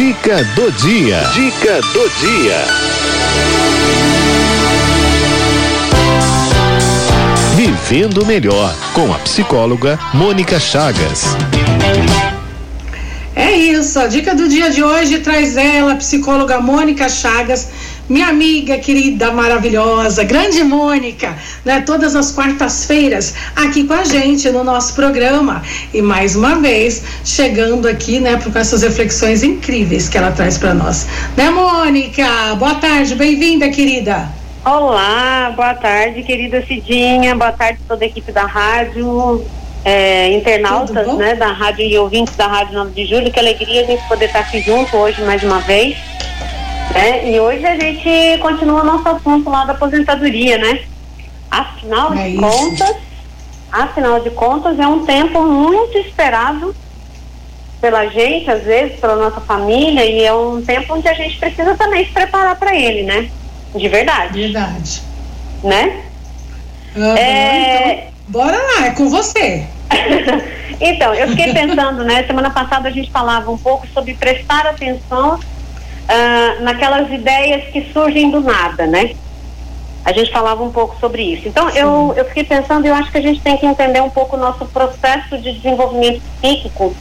Dica do dia. Dica do dia. Vivendo melhor com a psicóloga Mônica Chagas. É isso, a dica do dia de hoje traz ela, a psicóloga Mônica Chagas, minha amiga querida, maravilhosa, grande Mônica, né? Todas as quartas-feiras aqui com a gente no nosso programa. E mais uma vez, chegando aqui, né, com essas reflexões incríveis que ela traz para nós. Né, Mônica? Boa tarde, bem-vinda, querida. Olá, boa tarde, querida Cidinha, boa tarde toda a equipe da rádio é, internautas né, da rádio e ouvintes da Rádio 9 de Julho. Que alegria a gente poder estar aqui junto hoje mais uma vez. Né? E hoje a gente continua nosso assunto lá da aposentadoria, né? Afinal é de isso. contas, afinal de contas, é um tempo muito esperado pela gente, às vezes, pela nossa família, e é um tempo onde a gente precisa também se preparar para ele, né? De verdade. Verdade. Né? Uhum, é... então Bora lá, é com você. então, eu fiquei pensando, né? Semana passada a gente falava um pouco sobre prestar atenção uh, naquelas ideias que surgem do nada, né? A gente falava um pouco sobre isso. Então, eu, eu fiquei pensando, eu acho que a gente tem que entender um pouco o nosso processo de desenvolvimento psíquico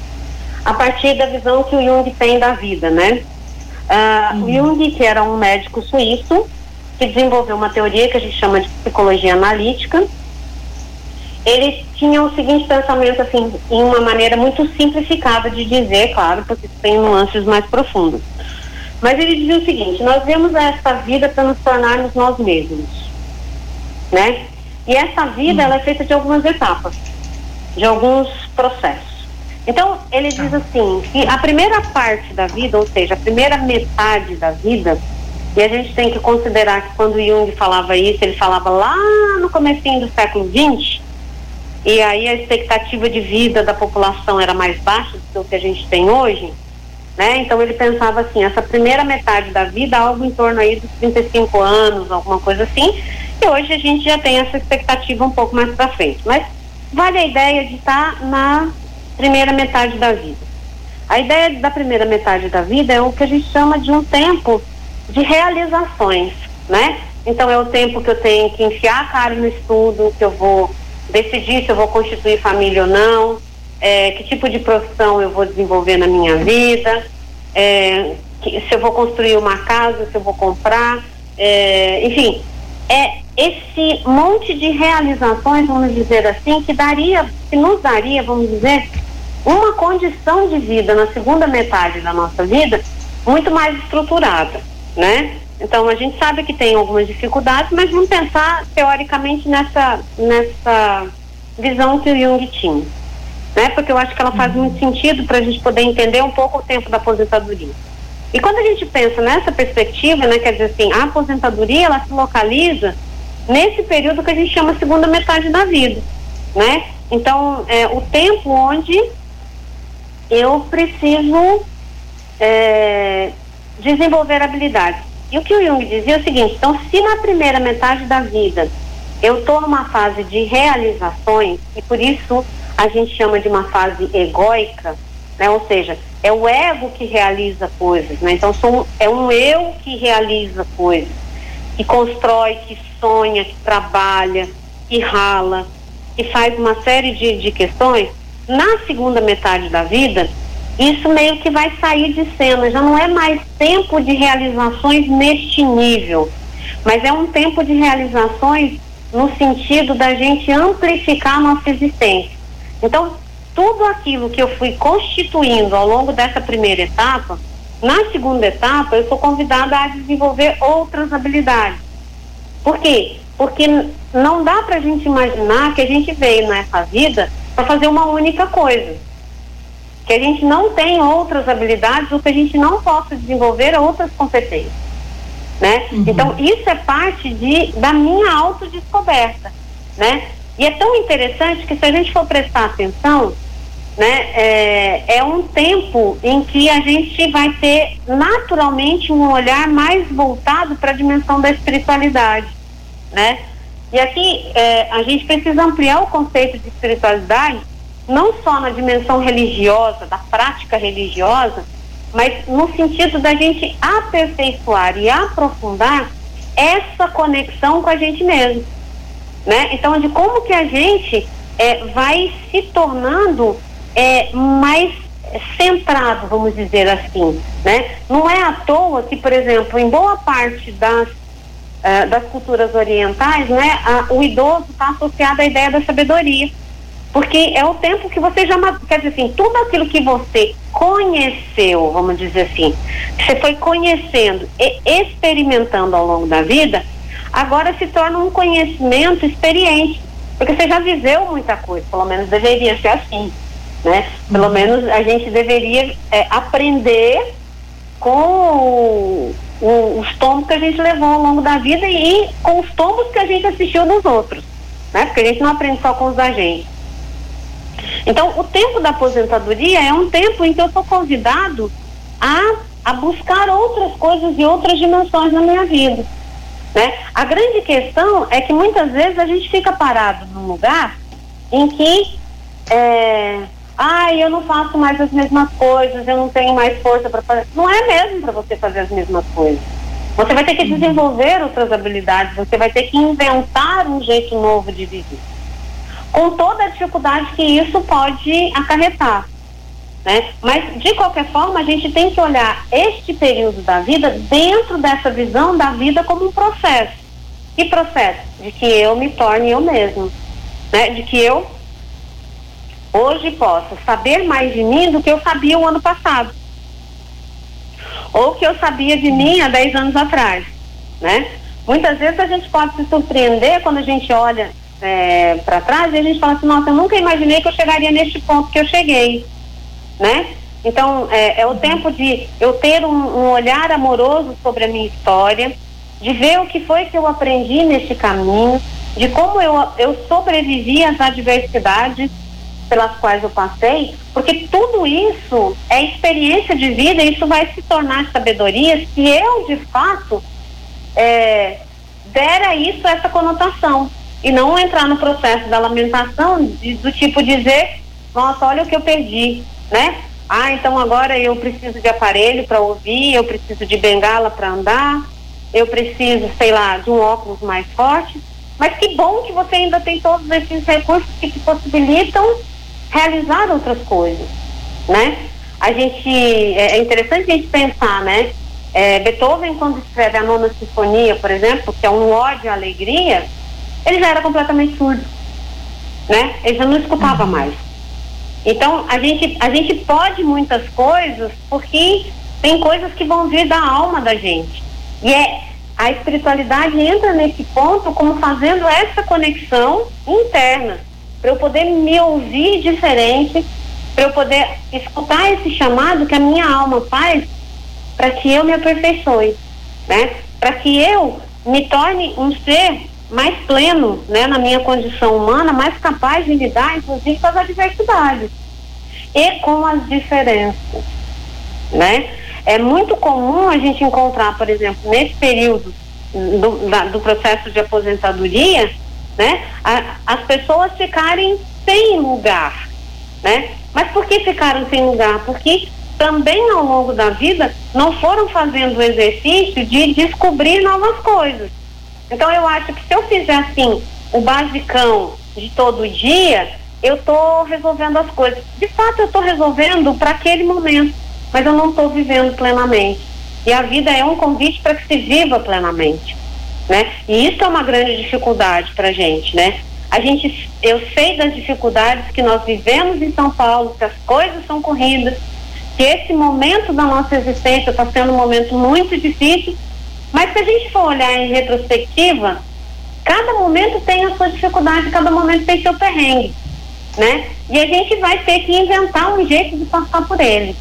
a partir da visão que o Jung tem da vida, né? Uh, uhum. O Jung, que era um médico suíço, que desenvolveu uma teoria que a gente chama de psicologia analítica, ele tinha o seguinte pensamento, assim, em uma maneira muito simplificada de dizer, claro, porque tem nuances mais profundas. Mas ele dizia o seguinte: nós vemos esta vida para nos tornarmos nós mesmos, né? E essa vida, ela é feita de algumas etapas, de alguns processos. Então, ele diz tá. assim, que a primeira parte da vida, ou seja, a primeira metade da vida, e a gente tem que considerar que quando Jung falava isso, ele falava lá no comecinho do século XX, e aí a expectativa de vida da população era mais baixa do que o que a gente tem hoje, né? Então ele pensava assim, essa primeira metade da vida, algo em torno aí dos 35 anos, alguma coisa assim, e hoje a gente já tem essa expectativa um pouco mais para frente. Mas vale a ideia de estar tá na primeira metade da vida. A ideia da primeira metade da vida é o que a gente chama de um tempo de realizações, né? Então é o tempo que eu tenho que enfiar a cara no estudo, que eu vou decidir se eu vou constituir família ou não, é, que tipo de profissão eu vou desenvolver na minha vida, é, que, se eu vou construir uma casa, se eu vou comprar, é, enfim, é esse monte de realizações, vamos dizer assim, que daria, que nos daria, vamos dizer, uma condição de vida na segunda metade da nossa vida muito mais estruturada, né? Então a gente sabe que tem algumas dificuldades, mas vamos pensar teoricamente nessa, nessa visão que o Jung tinha. Né? Porque eu acho que ela faz muito sentido para a gente poder entender um pouco o tempo da aposentadoria. E quando a gente pensa nessa perspectiva, né, quer dizer assim, a aposentadoria ela se localiza nesse período que a gente chama segunda metade da vida, né? Então, é o tempo onde eu preciso é, desenvolver habilidades. E o que o Jung dizia é o seguinte: então, se na primeira metade da vida eu estou numa fase de realizações, e por isso a gente chama de uma fase egóica, né? ou seja, é o ego que realiza coisas, né? então sou, é um eu que realiza coisas, que constrói, que sonha, que trabalha, que rala, que faz uma série de, de questões. Na segunda metade da vida, isso meio que vai sair de cena, já não é mais tempo de realizações neste nível, mas é um tempo de realizações no sentido da gente amplificar nossa existência. Então, tudo aquilo que eu fui constituindo ao longo dessa primeira etapa, na segunda etapa, eu sou convidada a desenvolver outras habilidades. Por quê? Porque não dá para a gente imaginar que a gente veio nessa vida para fazer uma única coisa que a gente não tem outras habilidades ou que a gente não possa desenvolver outras competências, né? Uhum. Então isso é parte de da minha autodescoberta, né? E é tão interessante que se a gente for prestar atenção, né, é, é um tempo em que a gente vai ter naturalmente um olhar mais voltado para a dimensão da espiritualidade, né? E aqui é, a gente precisa ampliar o conceito de espiritualidade não só na dimensão religiosa, da prática religiosa, mas no sentido da gente aperfeiçoar e aprofundar essa conexão com a gente mesmo, né? Então, de como que a gente é, vai se tornando é, mais centrado, vamos dizer assim, né? Não é à toa que, por exemplo, em boa parte das uh, das culturas orientais, né, a, o idoso está associado à ideia da sabedoria, porque é o tempo que você já quer dizer assim, tudo aquilo que você conheceu, vamos dizer assim, você foi conhecendo e experimentando ao longo da vida, agora se torna um conhecimento experiente, porque você já viveu muita coisa, pelo menos deveria ser assim né? Pelo uhum. menos a gente deveria é, aprender com o, o, os tombos que a gente levou ao longo da vida e com os tombos que a gente assistiu dos outros, né? Porque a gente não aprende só com os da gente. Então, o tempo da aposentadoria é um tempo em que eu sou convidado a, a buscar outras coisas e outras dimensões na minha vida. Né? A grande questão é que muitas vezes a gente fica parado num lugar em que é, ah, eu não faço mais as mesmas coisas, eu não tenho mais força para fazer. Não é mesmo para você fazer as mesmas coisas. Você vai ter que desenvolver outras habilidades, você vai ter que inventar um jeito novo de viver. Com toda a dificuldade que isso pode acarretar. Né? Mas, de qualquer forma, a gente tem que olhar este período da vida dentro dessa visão da vida como um processo. Que processo? De que eu me torne eu mesmo. Né? De que eu hoje posso saber mais de mim do que eu sabia o ano passado. Ou que eu sabia de mim há 10 anos atrás, né? Muitas vezes a gente pode se surpreender quando a gente olha é, para trás e a gente fala assim, nossa, eu nunca imaginei que eu chegaria neste ponto que eu cheguei, né? Então, é, é o tempo de eu ter um, um olhar amoroso sobre a minha história, de ver o que foi que eu aprendi neste caminho, de como eu, eu sobrevivi às adversidades pelas quais eu passei, porque tudo isso é experiência de vida e isso vai se tornar sabedoria se eu, de fato, é, der a isso essa conotação e não entrar no processo da lamentação de, do tipo dizer, nossa, olha o que eu perdi, né? Ah, então agora eu preciso de aparelho para ouvir, eu preciso de bengala para andar, eu preciso, sei lá, de um óculos mais forte. Mas que bom que você ainda tem todos esses recursos que te possibilitam realizar outras coisas, né? A gente, é, é interessante a gente pensar, né? É, Beethoven, quando escreve a nona sinfonia, por exemplo, que é um ódio à alegria, ele já era completamente surdo, né? Ele já não escutava uhum. mais. Então, a gente, a gente pode muitas coisas porque tem coisas que vão vir da alma da gente. E é a espiritualidade entra nesse ponto como fazendo essa conexão interna para eu poder me ouvir diferente, para eu poder escutar esse chamado que a minha alma faz para que eu me aperfeiçoe, né? Para que eu me torne um ser mais pleno, né, na minha condição humana, mais capaz de lidar, inclusive, com as adversidades e com as diferenças, né? É muito comum a gente encontrar, por exemplo, nesse período do, da, do processo de aposentadoria, né? A, as pessoas ficarem sem lugar, né? Mas por que ficaram sem lugar? Porque também ao longo da vida não foram fazendo o exercício de descobrir novas coisas. Então eu acho que se eu fizer assim o basicão de todo dia, eu estou resolvendo as coisas. De fato eu estou resolvendo para aquele momento, mas eu não estou vivendo plenamente. E a vida é um convite para que se viva plenamente né? E isso é uma grande dificuldade para gente, né? A gente, eu sei das dificuldades que nós vivemos em São Paulo, que as coisas são corridas, que esse momento da nossa existência está sendo um momento muito difícil, mas se a gente for olhar em retrospectiva, cada momento tem a sua dificuldade, cada momento tem seu perrengue, né? E a gente vai ter que inventar um jeito de passar por ele,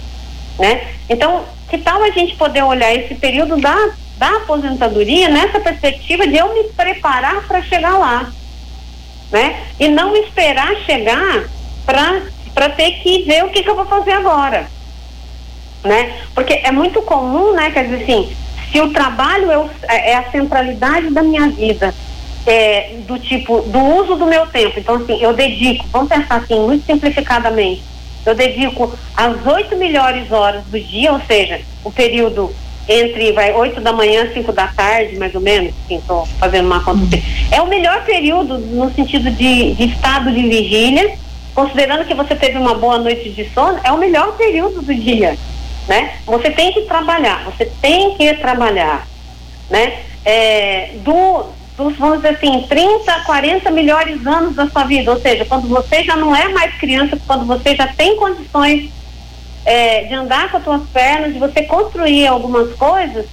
né? Então, que tal a gente poder olhar esse período da da aposentadoria nessa perspectiva de eu me preparar para chegar lá, né? E não esperar chegar para ter que ver o que, que eu vou fazer agora, né? Porque é muito comum, né? Quer dizer assim, se o trabalho é, o, é a centralidade da minha vida, é, do tipo, do uso do meu tempo, então assim, eu dedico, vamos pensar assim, muito simplificadamente, eu dedico as oito melhores horas do dia, ou seja, o período entre vai 8 da manhã, 5 da tarde, mais ou menos, estou fazendo uma conta. Uhum. É o melhor período no sentido de, de estado de vigília, considerando que você teve uma boa noite de sono, é o melhor período do dia, né? Você tem que trabalhar, você tem que trabalhar, né? É, do, dos, vamos dizer assim, 30 a 40 melhores anos da sua vida, ou seja, quando você já não é mais criança, quando você já tem condições é, de andar com as tuas pernas, de você construir algumas coisas,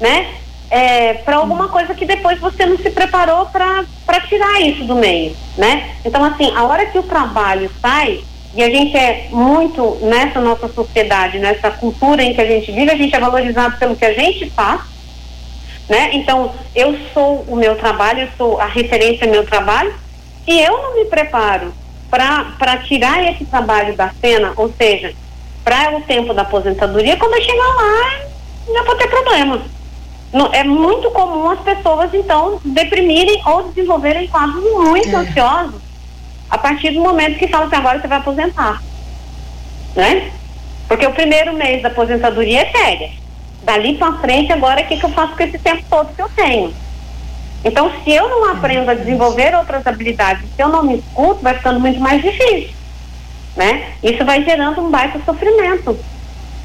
né? É, para alguma coisa que depois você não se preparou para tirar isso do meio, né? Então, assim, a hora que o trabalho sai, e a gente é muito nessa nossa sociedade, nessa cultura em que a gente vive, a gente é valorizado pelo que a gente faz, né? Então, eu sou o meu trabalho, eu sou a referência ao meu trabalho, e eu não me preparo para tirar esse trabalho da cena, ou seja, para o tempo da aposentadoria, quando eu chegar lá, já vou ter problema. é muito comum as pessoas, então, deprimirem ou desenvolverem quadros muito é. ansiosos a partir do momento que falam assim, agora você vai aposentar. Né? Porque o primeiro mês da aposentadoria é séria. Dali para frente, agora, o que, que eu faço com esse tempo todo que eu tenho? Então, se eu não aprendo a desenvolver outras habilidades, se eu não me escuto, vai ficando muito mais difícil né? Isso vai gerando um baita sofrimento,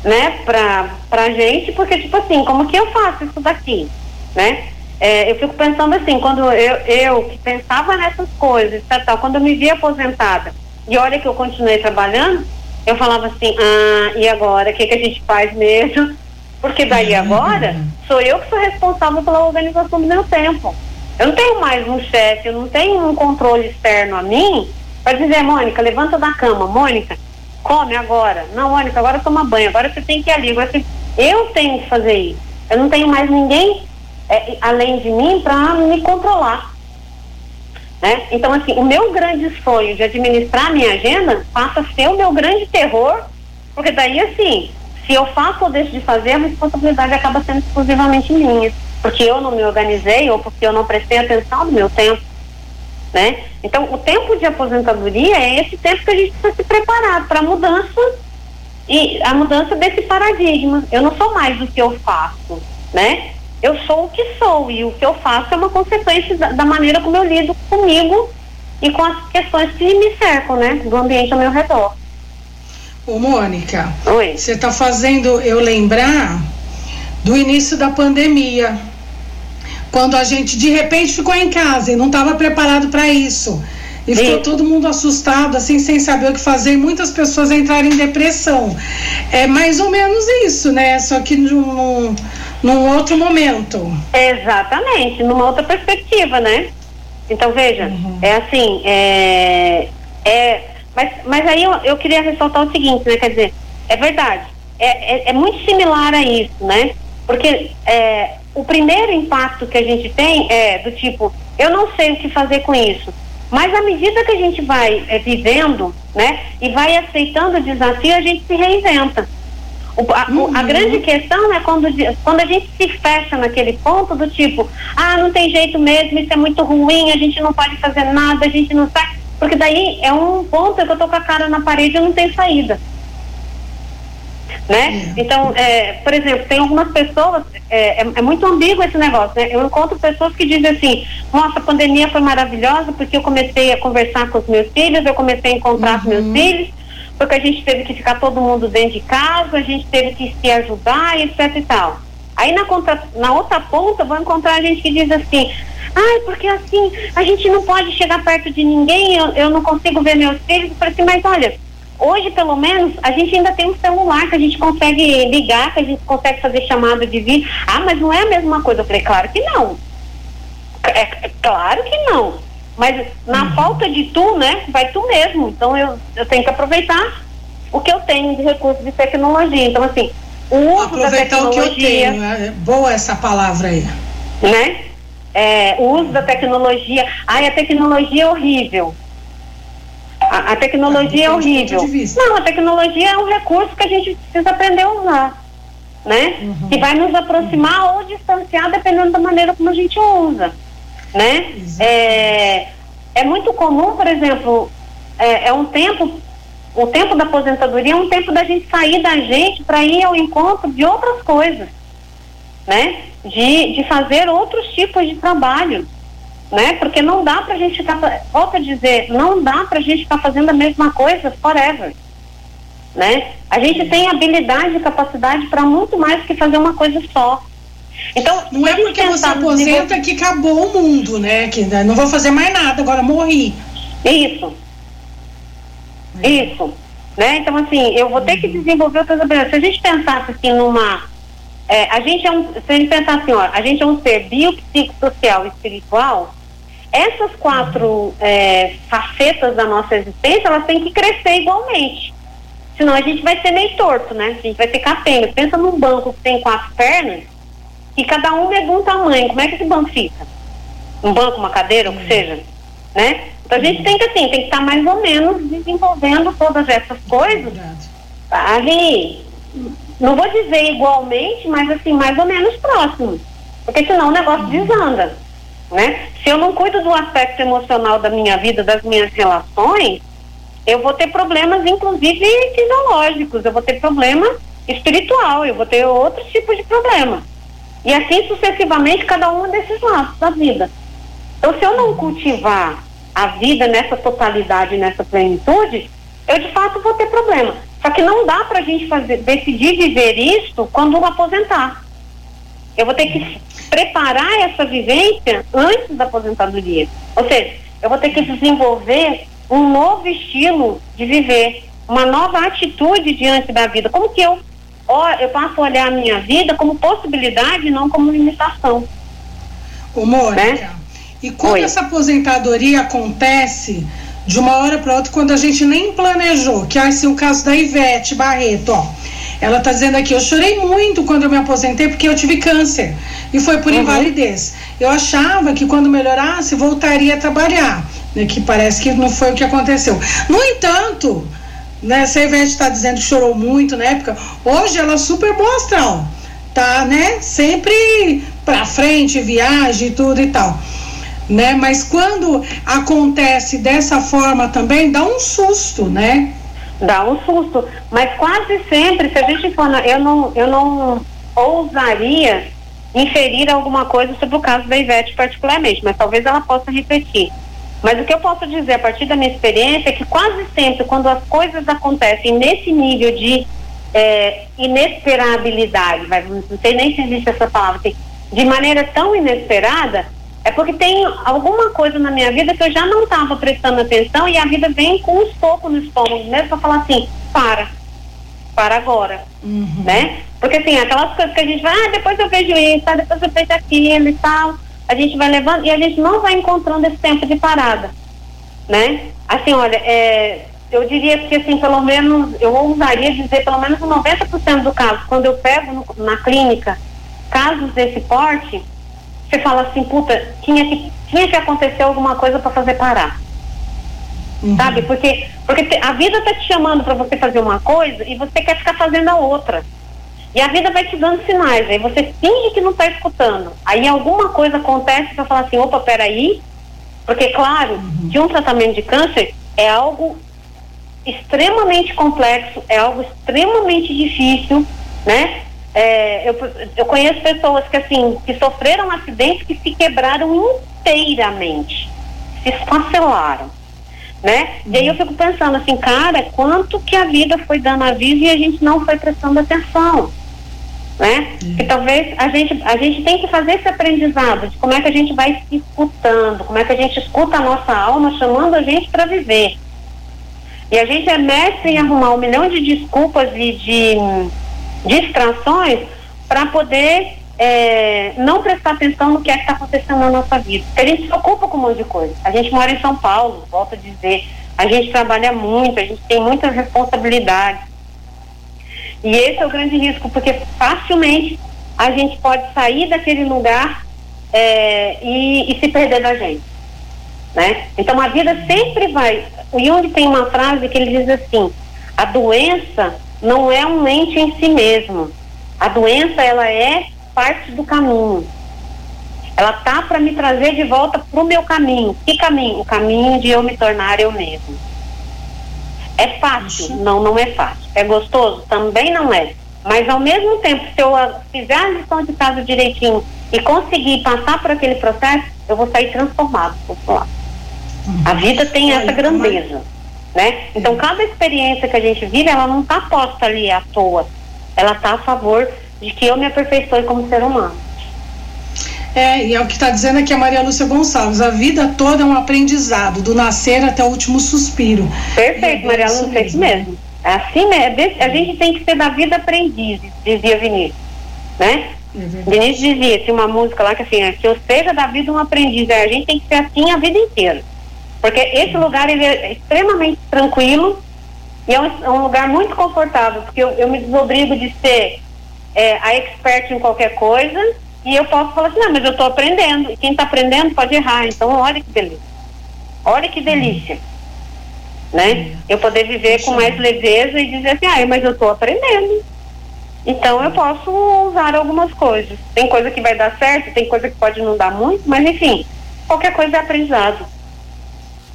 né? Pra, pra gente, porque, tipo assim, como que eu faço isso daqui, né? É, eu fico pensando assim, quando eu, eu que pensava nessas coisas, tal, tal, quando eu me vi aposentada, e olha que eu continuei trabalhando, eu falava assim, ah, e agora, o que, que a gente faz mesmo? Porque daí agora sou eu que sou responsável pela organização do meu tempo. Eu não tenho mais um chefe, eu não tenho um controle externo a mim Vai dizer, Mônica, levanta da cama, Mônica, come agora. Não, Mônica, agora toma banho, agora você tem que ir ali. Agora você... Eu tenho que fazer isso. Eu não tenho mais ninguém é, além de mim para me controlar. Né? Então, assim, o meu grande sonho de administrar a minha agenda passa a ser o meu grande terror, porque daí, assim, se eu faço ou deixo de fazer, a responsabilidade acaba sendo exclusivamente minha. Porque eu não me organizei ou porque eu não prestei atenção no meu tempo né? Então, o tempo de aposentadoria é esse tempo que a gente precisa se preparar para a mudança e a mudança desse paradigma. Eu não sou mais do que eu faço, né? Eu sou o que sou e o que eu faço é uma consequência da, da maneira como eu lido comigo e com as questões que me cercam, né? Do ambiente ao meu redor. Ô, Mônica, você está fazendo eu lembrar do início da pandemia quando a gente de repente ficou em casa e não estava preparado para isso. E ficou todo mundo assustado, assim, sem saber o que fazer, e muitas pessoas entraram em depressão. É mais ou menos isso, né? Só que num, num outro momento. Exatamente, numa outra perspectiva, né? Então, veja, uhum. é assim, é, é, mas, mas aí eu, eu queria ressaltar o seguinte, né? Quer dizer, é verdade, é, é, é muito similar a isso, né? Porque é, o primeiro impacto que a gente tem é do tipo, eu não sei o que fazer com isso. Mas à medida que a gente vai é, vivendo, né, e vai aceitando o desafio, a gente se reinventa. O, a, uhum. a, grande questão é quando, quando a gente se fecha naquele ponto do tipo, ah, não tem jeito mesmo, isso é muito ruim, a gente não pode fazer nada, a gente não sai. Porque daí é um ponto que eu tô com a cara na parede e não tem saída né? É. Então, é, por exemplo, tem algumas pessoas, é, é, é, muito ambíguo esse negócio, né? Eu encontro pessoas que dizem assim, nossa, a pandemia foi maravilhosa porque eu comecei a conversar com os meus filhos, eu comecei a encontrar uhum. meus filhos, porque a gente teve que ficar todo mundo dentro de casa, a gente teve que se ajudar, etc e tal. Aí na, contra, na outra ponta vou encontrar gente que diz assim, ai, porque assim, a gente não pode chegar perto de ninguém, eu, eu não consigo ver meus filhos. Eu assim, mas olha, Hoje, pelo menos, a gente ainda tem um celular que a gente consegue ligar, que a gente consegue fazer chamada de vídeo. Ah, mas não é a mesma coisa. Eu falei, claro que não. É, é claro que não. Mas na uhum. falta de tu, né, vai tu mesmo. Então eu, eu tenho que aproveitar o que eu tenho de recursos de tecnologia. Então, assim, o uso aproveitar da tecnologia. o que eu tenho. É boa essa palavra aí. Né? É, o uso da tecnologia. Ai, a tecnologia é horrível. A, a tecnologia é horrível. Não, a tecnologia é um recurso que a gente precisa aprender a usar, né? Uhum. Que vai nos aproximar uhum. ou distanciar dependendo da maneira como a gente usa, né? É, é muito comum, por exemplo, é, é um tempo o tempo da aposentadoria é um tempo da gente sair da gente para ir ao encontro de outras coisas, né? De, de fazer outros tipos de trabalho, né? Porque não dá para a gente ficar, volto a dizer, não dá para a gente ficar fazendo a mesma coisa forever, né? A gente tem habilidade e capacidade para muito mais que fazer uma coisa só. Então, não é porque você aposenta que acabou o mundo, né? Que né, não vou fazer mais nada, agora morri. Isso. Isso. Né? Então, assim, eu vou ter que desenvolver outras habilidades. Se a gente pensasse assim numa. É, a gente é um. Se a gente pensar assim, ó, a gente é um ser biopsicossocial e espiritual, essas quatro é, facetas da nossa existência, elas têm que crescer igualmente. Senão a gente vai ser meio torto, né? A gente vai ser capenga. Pensa num banco que tem quatro pernas e cada um é de um tamanho. Como é que esse banco fica? Um banco, uma cadeira, o que seja, né? Então a gente tem que assim, tem que estar mais ou menos desenvolvendo todas essas coisas ali, não vou dizer igualmente, mas assim, mais ou menos próximo. Porque senão o negócio desanda. Né? Se eu não cuido do aspecto emocional da minha vida, das minhas relações, eu vou ter problemas, inclusive fisiológicos, eu vou ter problema espiritual, eu vou ter outros tipos de problema. E assim sucessivamente, cada um desses lados da vida. Então, se eu não cultivar a vida nessa totalidade, nessa plenitude, eu de fato vou ter problema. Só que não dá para a gente fazer, decidir viver isso quando eu aposentar. Eu vou ter que preparar essa vivência antes da aposentadoria. Ou seja, eu vou ter que desenvolver um novo estilo de viver, uma nova atitude diante da vida. Como que eu, eu passo a olhar a minha vida como possibilidade, não como limitação. Ô, Mônica, né? e quando Oi. essa aposentadoria acontece de uma hora para outra, quando a gente nem planejou, que é assim o caso da Ivete Barreto, ó. Ela está dizendo aqui, eu chorei muito quando eu me aposentei porque eu tive câncer e foi por uhum. invalidez. Eu achava que quando melhorasse voltaria a trabalhar né, que parece que não foi o que aconteceu. No entanto, né, se a Ivete está dizendo que chorou muito na época, hoje ela é super boa astral, tá, né, sempre pra frente, viagem e tudo e tal. Né, mas quando acontece dessa forma também, dá um susto, né? Dá um susto, mas quase sempre, se a gente for, eu não, eu não ousaria inferir alguma coisa sobre o caso da Ivete particularmente, mas talvez ela possa repetir. Mas o que eu posso dizer a partir da minha experiência é que quase sempre, quando as coisas acontecem nesse nível de é, inesperabilidade, não sei nem se existe essa palavra, assim, de maneira tão inesperada, é porque tem alguma coisa na minha vida que eu já não estava prestando atenção e a vida vem com um soco no estômago mesmo para falar assim, para, para agora, uhum. né? Porque assim, aquelas coisas que a gente vai, ah, depois eu vejo isso, ah, depois eu vejo aquilo e tal, a gente vai levando e a gente não vai encontrando esse tempo de parada, né? Assim, olha, é, eu diria que assim, pelo menos, eu ousaria dizer pelo menos 90% do caso, quando eu pego no, na clínica casos desse porte, você fala assim, puta, tinha que, tinha que acontecer alguma coisa para fazer parar. Uhum. Sabe? Porque, porque a vida tá te chamando para você fazer uma coisa e você quer ficar fazendo a outra. E a vida vai te dando sinais, aí você finge que não está escutando. Aí alguma coisa acontece para falar assim, opa, peraí, porque claro, uhum. de um tratamento de câncer é algo extremamente complexo, é algo extremamente difícil, né? É, eu, eu conheço pessoas que assim, que sofreram acidentes que se quebraram inteiramente, se esfacelaram, né? Uhum. E aí eu fico pensando assim, cara, quanto que a vida foi dando aviso e a gente não foi prestando atenção né? Que talvez a gente, a gente tem que fazer esse aprendizado de como é que a gente vai se escutando, como é que a gente escuta a nossa alma chamando a gente para viver. E a gente é mestre em arrumar um milhão de desculpas e de distrações para poder é, não prestar atenção no que é está acontecendo na nossa vida. Porque a gente se ocupa com um monte de coisa. A gente mora em São Paulo, volto a dizer, a gente trabalha muito, a gente tem muitas responsabilidades. E esse é o grande risco, porque facilmente a gente pode sair daquele lugar é, e, e, se perder da gente. Né? Então a vida sempre vai. O Jung tem uma frase que ele diz assim: a doença não é um ente em si mesmo. A doença ela é parte do caminho. Ela tá para me trazer de volta para o meu caminho. Que caminho? O caminho de eu me tornar eu mesmo. É fácil? Não, não é fácil. É gostoso? Também não é. Mas ao mesmo tempo, se eu fizer a lição de casa direitinho e conseguir passar por aquele processo, eu vou sair transformado. Uhum. A vida tem essa grandeza, né? Então cada experiência que a gente vive, ela não está posta ali à toa. Ela está a favor de que eu me aperfeiçoe como ser humano. É, e é o que está dizendo aqui a Maria Lúcia Gonçalves. A vida toda é um aprendizado, do nascer até o último suspiro. Perfeito, é Maria Lúcia, é isso mesmo. É assim mesmo. A gente tem que ser da vida aprendiz, dizia Vinícius. Né? É Vinícius dizia, tinha uma música lá que assim, é, que eu seja da vida um aprendiz. A gente tem que ser assim a vida inteira. Porque esse lugar ele é extremamente tranquilo e é um, é um lugar muito confortável, porque eu, eu me desobrigo de ser é, a expert em qualquer coisa e eu posso falar assim, não, mas eu estou aprendendo. E quem está aprendendo pode errar. Então, olha que delícia. Olha que delícia. Hum. Né? Eu poder viver com mais leveza e dizer assim, ah, mas eu estou aprendendo. Então eu posso usar algumas coisas. Tem coisa que vai dar certo, tem coisa que pode não dar muito, mas enfim, qualquer coisa é aprendizado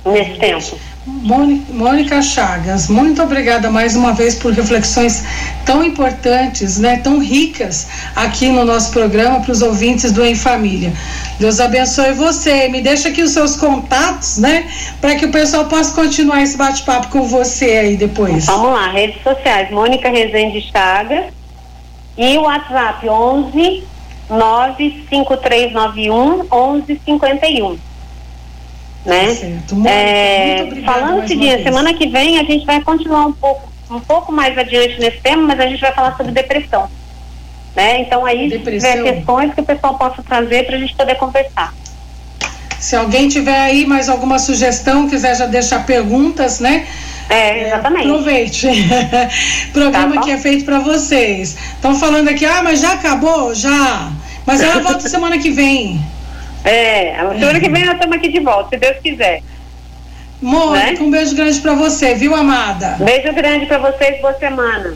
nesse tempo. Mônica Chagas, muito obrigada mais uma vez por reflexões tão importantes, né, tão ricas aqui no nosso programa para os ouvintes do Em Família. Deus abençoe você. Me deixa aqui os seus contatos, né, para que o pessoal possa continuar esse bate-papo com você aí depois. Vamos lá, redes sociais, Mônica Rezende Chagas e o WhatsApp 11 95391 1151 né? Certo. é, falando o seguinte, semana que vem a gente vai continuar um pouco, um pouco mais adiante nesse tema, mas a gente vai falar sobre depressão. Né? Então aí depressão. tiver questões que o pessoal possa trazer para a gente poder conversar. Se alguém tiver aí mais alguma sugestão, quiser já deixar perguntas, né? É, exatamente. É, aproveite. Programa tá que é feito para vocês. Estão falando aqui, ah, mas já acabou? Já. Mas ela volta semana que vem. É, a semana que vem nós estamos aqui de volta, se Deus quiser. Mônica, né? um beijo grande para você, viu, amada? Beijo grande para vocês, boa semana.